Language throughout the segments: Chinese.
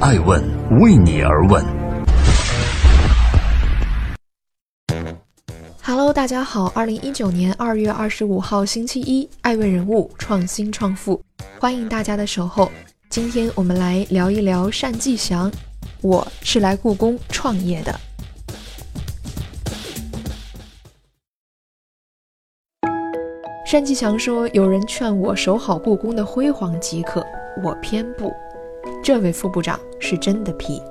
爱问为你而问。Hello，大家好，二零一九年二月二十五号星期一，爱问人物创新创富，欢迎大家的守候。今天我们来聊一聊单霁翔，我是来故宫创业的。单霁翔说：“有人劝我守好故宫的辉煌即可，我偏不。”这位副部长是真的皮。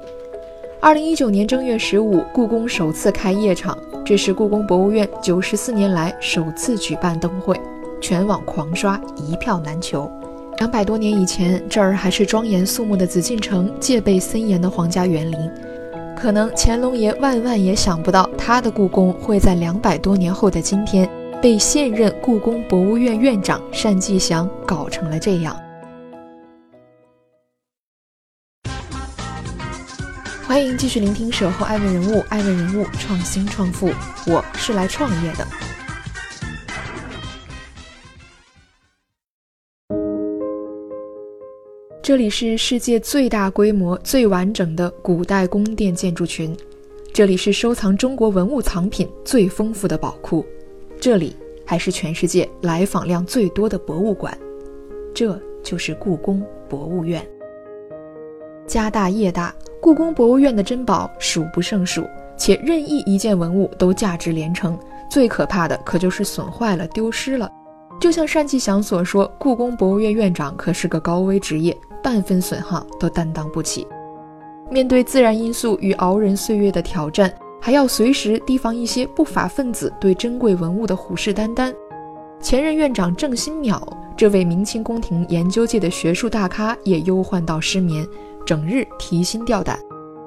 二零一九年正月十五，故宫首次开夜场，这是故宫博物院九十四年来首次举办灯会，全网狂刷，一票难求。两百多年以前，这儿还是庄严肃穆的紫禁城，戒备森严的皇家园林。可能乾隆爷万万也想不到，他的故宫会在两百多年后的今天。被现任故宫博物院院长单霁翔搞成了这样。欢迎继续聆听《守候爱问人物》，爱问人物创新创富，我是来创业的。这里是世界最大规模、最完整的古代宫殿建筑群，这里是收藏中国文物藏品最丰富的宝库。这里还是全世界来访量最多的博物馆，这就是故宫博物院。家大业大，故宫博物院的珍宝数不胜数，且任意一件文物都价值连城。最可怕的可就是损坏了、丢失了。就像单霁翔所说，故宫博物院院长可是个高危职业，半分损耗都担当不起。面对自然因素与熬人岁月的挑战。还要随时提防一些不法分子对珍贵文物的虎视眈眈。前任院长郑新淼，这位明清宫廷研究界的学术大咖，也忧患到失眠，整日提心吊胆。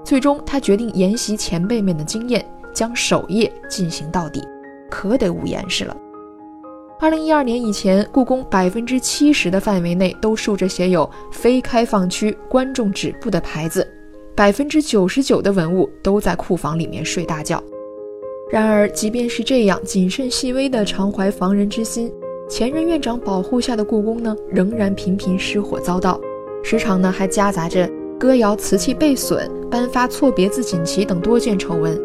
最终，他决定沿袭前辈们的经验，将守夜进行到底，可得捂严实了。二零一二年以前，故宫百分之七十的范围内都竖着写有“非开放区，观众止步”的牌子。百分之九十九的文物都在库房里面睡大觉。然而，即便是这样谨慎细微的常怀防人之心，前任院长保护下的故宫呢，仍然频频失火遭到，时常呢还夹杂着歌谣瓷器被损、颁发错别字锦旗等多件丑闻。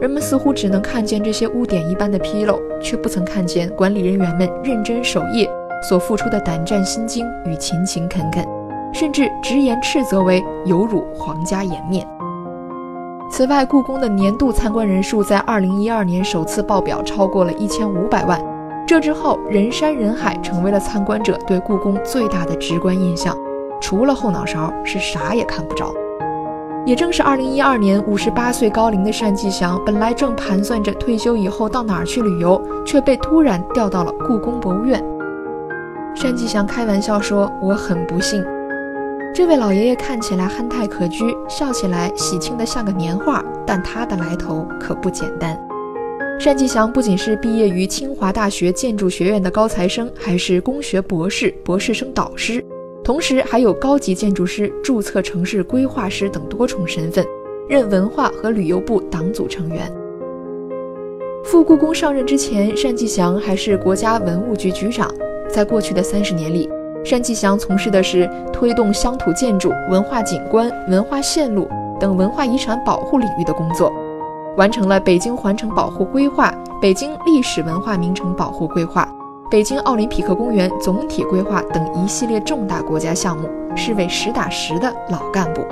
人们似乎只能看见这些污点一般的纰漏，却不曾看见管理人员们认真守业所付出的胆战心惊与勤勤恳恳。甚至直言斥责为有辱皇家颜面。此外，故宫的年度参观人数在二零一二年首次报表超过了一千五百万，这之后人山人海成为了参观者对故宫最大的直观印象，除了后脑勺是啥也看不着。也正是二零一二年，五十八岁高龄的单霁翔本来正盘算着退休以后到哪儿去旅游，却被突然调到了故宫博物院。单霁翔开玩笑说：“我很不幸。”这位老爷爷看起来憨态可掬，笑起来喜庆的像个年画，但他的来头可不简单。单霁翔不仅是毕业于清华大学建筑学院的高材生，还是工学博士、博士生导师，同时还有高级建筑师、注册城市规划师等多重身份，任文化和旅游部党组成员。赴故宫上任之前，单霁翔还是国家文物局局长，在过去的三十年里。单霁翔从事的是推动乡土建筑、文化景观、文化线路等文化遗产保护领域的工作，完成了北京环城保护规划、北京历史文化名城保护规划、北京奥林匹克公园总体规划等一系列重大国家项目，是位实打实的老干部。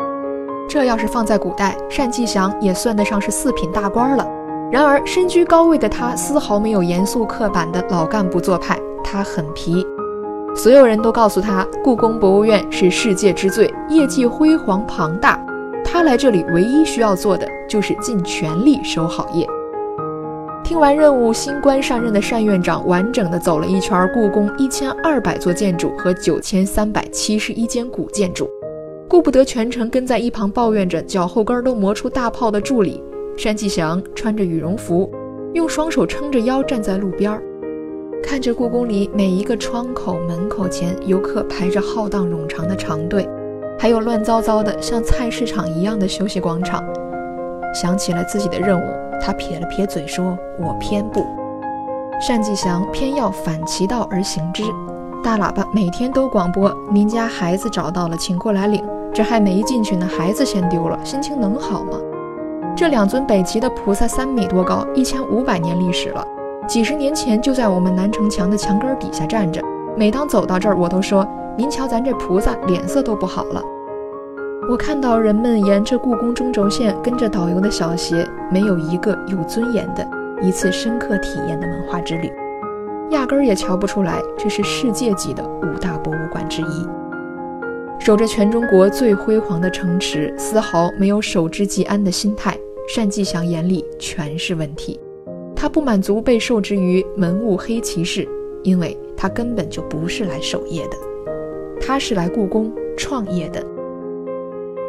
这要是放在古代，单霁翔也算得上是四品大官了。然而，身居高位的他丝毫没有严肃刻板的老干部做派，他很皮。所有人都告诉他，故宫博物院是世界之最，业绩辉煌庞大。他来这里唯一需要做的就是尽全力守好业。听完任务，新官上任的单院长完整的走了一圈故宫一千二百座建筑和九千三百七十一间古建筑，顾不得全程跟在一旁抱怨着脚后跟都磨出大泡的助理，单霁翔穿着羽绒服，用双手撑着腰站在路边。看着故宫里每一个窗口、门口前游客排着浩荡冗长的长队，还有乱糟糟的像菜市场一样的休息广场，想起了自己的任务，他撇了撇嘴说：“我偏不。”单霁翔偏要反其道而行之，大喇叭每天都广播：“您家孩子找到了，请过来领。这还没进去呢，孩子先丢了，心情能好吗？这两尊北齐的菩萨三米多高，一千五百年历史了，几十年前就在我们南城墙的墙根底下站着。每当走到这儿，我都说：“您瞧，咱这菩萨脸色都不好了。”我看到人们沿着故宫中轴线跟着导游的小鞋，没有一个有尊严的一次深刻体验的文化之旅，压根儿也瞧不出来这是世界级的五大博物馆之一。守着全中国最辉煌的城池，丝毫没有守之即安的心态。单霁翔眼里全是问题，他不满足被受制于文物黑骑士，因为他根本就不是来守夜的，他是来故宫创业的。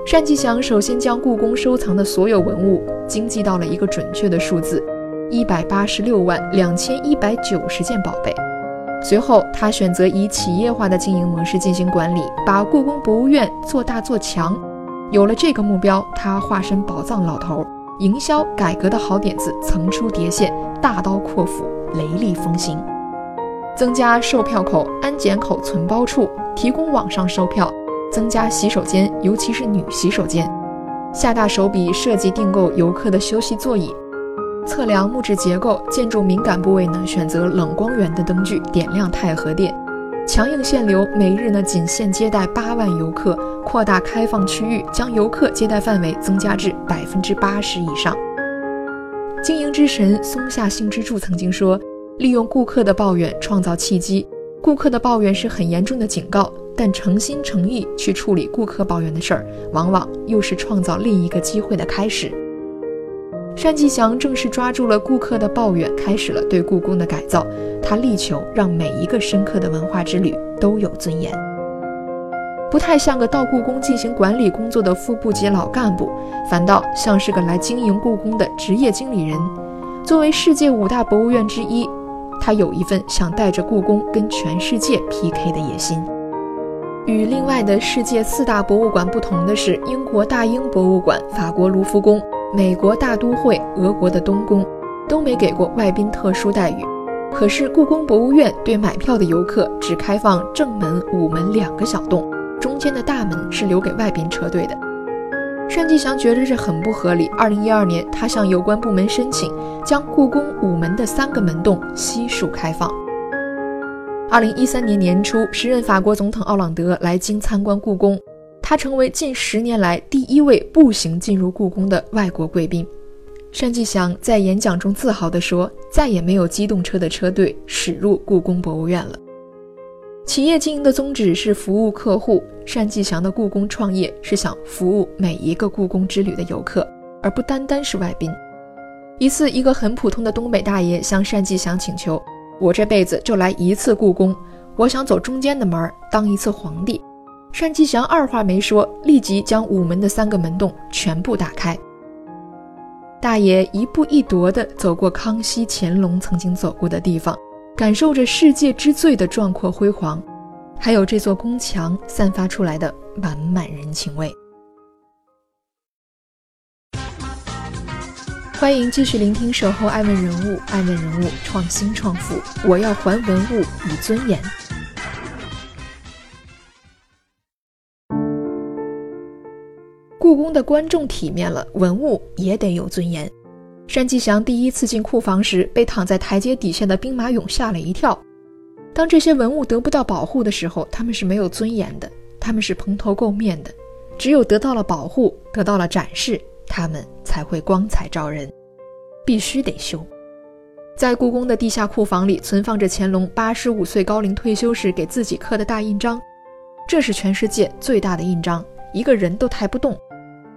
单霁翔首先将故宫收藏的所有文物经计到了一个准确的数字：一百八十六万两千一百九十件宝贝。随后，他选择以企业化的经营模式进行管理，把故宫博物院做大做强。有了这个目标，他化身宝藏老头，营销改革的好点子层出叠现，大刀阔斧，雷厉风行。增加售票口、安检口、存包处，提供网上售票，增加洗手间，尤其是女洗手间，下大手笔设计订购游客的休息座椅。测量木质结构，建筑敏感部位呢，选择冷光源的灯具，点亮太和殿，强硬限流，每日呢仅限接待八万游客，扩大开放区域，将游客接待范围增加至百分之八十以上。经营之神松下幸之助曾经说：“利用顾客的抱怨创造契机，顾客的抱怨是很严重的警告，但诚心诚意去处理顾客抱怨的事儿，往往又是创造另一个机会的开始。”单霁翔正是抓住了顾客的抱怨，开始了对故宫的改造。他力求让每一个深刻的文化之旅都有尊严，不太像个到故宫进行管理工作的副部级老干部，反倒像是个来经营故宫的职业经理人。作为世界五大博物院之一，他有一份想带着故宫跟全世界 PK 的野心。与另外的世界四大博物馆不同的是，英国大英博物馆、法国卢浮宫。美国大都会、俄国的东宫都没给过外宾特殊待遇，可是故宫博物院对买票的游客只开放正门、午门两个小洞，中间的大门是留给外宾车队的。单霁翔觉得这很不合理。二零一二年，他向有关部门申请，将故宫午门的三个门洞悉数开放。二零一三年年初，时任法国总统奥朗德来京参观故宫。他成为近十年来第一位步行进入故宫的外国贵宾。单霁翔在演讲中自豪地说：“再也没有机动车的车队驶入故宫博物院了。”企业经营的宗旨是服务客户，单霁翔的故宫创业是想服务每一个故宫之旅的游客，而不单单是外宾。一次，一个很普通的东北大爷向单霁翔请求：“我这辈子就来一次故宫，我想走中间的门，当一次皇帝。”单霁翔二话没说，立即将午门的三个门洞全部打开。大爷一步一踱地走过康熙、乾隆曾经走过的地方，感受着世界之最的壮阔辉煌，还有这座宫墙散发出来的满满人情味。欢迎继续聆听《守候爱问人物》，爱问人物创新创富，我要还文物以尊严。故宫的观众体面了，文物也得有尊严。单霁翔第一次进库房时，被躺在台阶底下的兵马俑吓了一跳。当这些文物得不到保护的时候，他们是没有尊严的，他们是蓬头垢面的。只有得到了保护，得到了展示，他们才会光彩照人。必须得修。在故宫的地下库房里，存放着乾隆八十五岁高龄退休时给自己刻的大印章，这是全世界最大的印章，一个人都抬不动。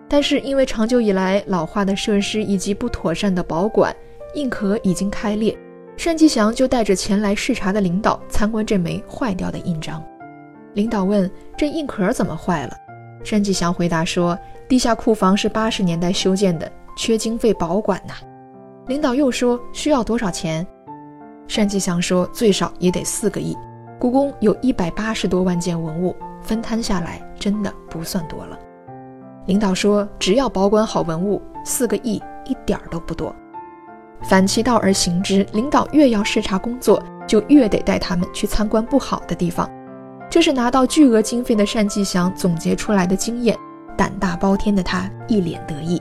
但是因为长久以来老化的设施以及不妥善的保管，印壳已经开裂。单霁翔就带着前来视察的领导参观这枚坏掉的印章。领导问：“这印壳怎么坏了？”单霁翔回答说：“地下库房是八十年代修建的，缺经费保管呐。”领导又说：“需要多少钱？”单霁翔说：“最少也得四个亿。故宫有一百八十多万件文物，分摊下来真的不算多了。”领导说：“只要保管好文物，四个亿一点儿都不多。”反其道而行之，领导越要视察工作，就越得带他们去参观不好的地方。这是拿到巨额经费的单霁翔总结出来的经验，胆大包天的他一脸得意。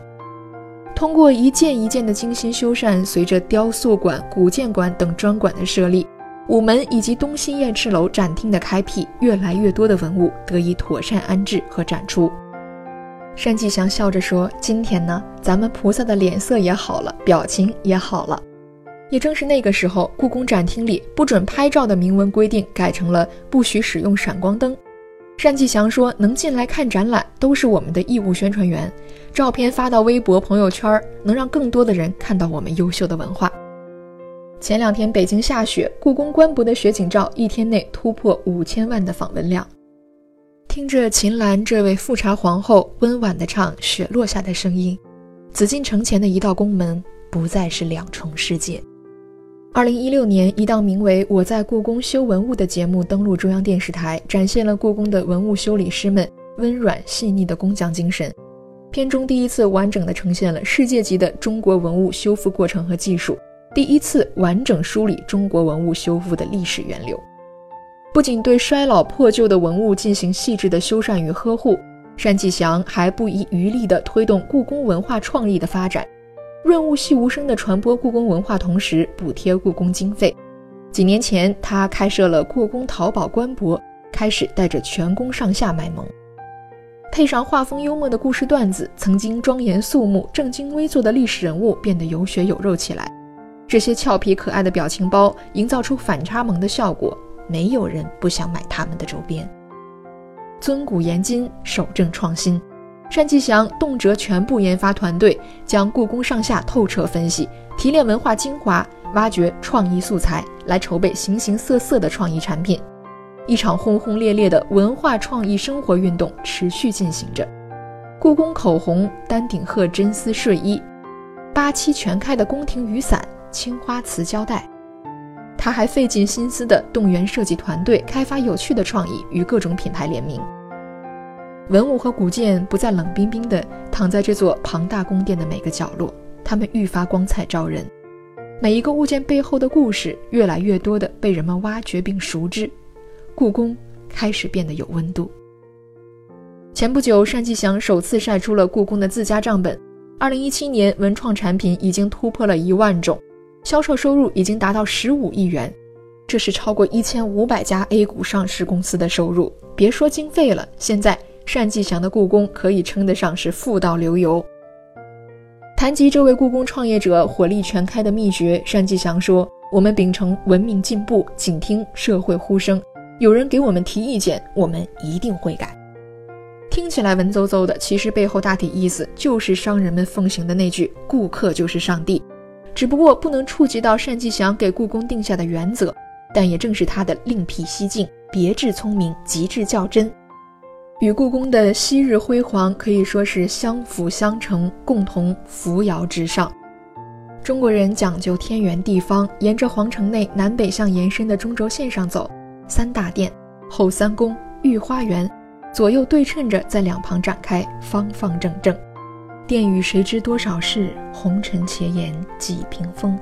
通过一件一件的精心修缮，随着雕塑馆、古建馆等专馆的设立，午门以及东西燕翅楼展厅的开辟，越来越多的文物得以妥善安置和展出。单霁翔笑着说：“今天呢，咱们菩萨的脸色也好了，表情也好了。”也正是那个时候，故宫展厅里不准拍照的明文规定改成了不许使用闪光灯。单霁翔说：“能进来看展览，都是我们的义务宣传员。照片发到微博、朋友圈，能让更多的人看到我们优秀的文化。”前两天北京下雪，故宫官博的雪景照一天内突破五千万的访问量。听着秦岚这位富察皇后温婉的唱《雪落下的声音》，紫禁城前的一道宫门不再是两重世界。二零一六年，一档名为《我在故宫修文物》的节目登陆中央电视台，展现了故宫的文物修理师们温软细腻的工匠精神。片中第一次完整的呈现了世界级的中国文物修复过程和技术，第一次完整梳理中国文物修复的历史源流。不仅对衰老破旧的文物进行细致的修缮与呵护，单霁翔还不遗余力地推动故宫文化创意的发展，润物细无声地传播故宫文化，同时补贴故宫经费。几年前，他开设了故宫淘宝官博，开始带着全宫上下卖萌，配上画风幽默的故事段子，曾经庄严肃穆、正襟危坐的历史人物变得有血有肉起来。这些俏皮可爱的表情包，营造出反差萌的效果。没有人不想买他们的周边。尊古严今，守正创新。单霁翔动辄全部研发团队，将故宫上下透彻分析，提炼文化精华，挖掘创意素材，来筹备形形色色的创意产品。一场轰轰烈烈的文化创意生活运动持续进行着。故宫口红、丹顶鹤真丝睡衣，八七全开的宫廷雨伞、青花瓷胶带。他还费尽心思地动员设计团队，开发有趣的创意，与各种品牌联名。文物和古建不再冷冰冰地躺在这座庞大宫殿的每个角落，它们愈发光彩照人。每一个物件背后的故事，越来越多地被人们挖掘并熟知。故宫开始变得有温度。前不久，单霁翔首次晒出了故宫的自家账本。二零一七年，文创产品已经突破了一万种。销售收入已经达到十五亿元，这是超过一千五百家 A 股上市公司的收入。别说经费了，现在单霁翔的故宫可以称得上是富到流油。谈及这位故宫创业者火力全开的秘诀，单霁翔说：“我们秉承文明进步，倾听社会呼声。有人给我们提意见，我们一定会改。”听起来文绉绉的，其实背后大体意思就是商人们奉行的那句：“顾客就是上帝。”只不过不能触及到单霁翔给故宫定下的原则，但也正是他的另辟蹊径、别致聪明、极致较真，与故宫的昔日辉煌可以说是相辅相成，共同扶摇直上。中国人讲究天圆地方，沿着皇城内南北向延伸的中轴线上走，三大殿、后三宫、御花园，左右对称着在两旁展开，方方正正。殿宇谁知多少事，红尘且言几屏风。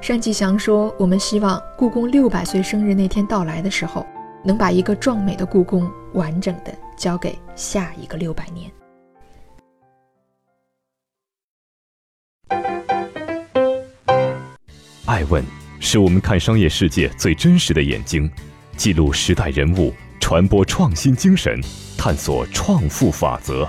单霁翔说：“我们希望故宫六百岁生日那天到来的时候，能把一个壮美的故宫完整的交给下一个六百年。”爱问是我们看商业世界最真实的眼睛，记录时代人物，传播创新精神，探索创富法则。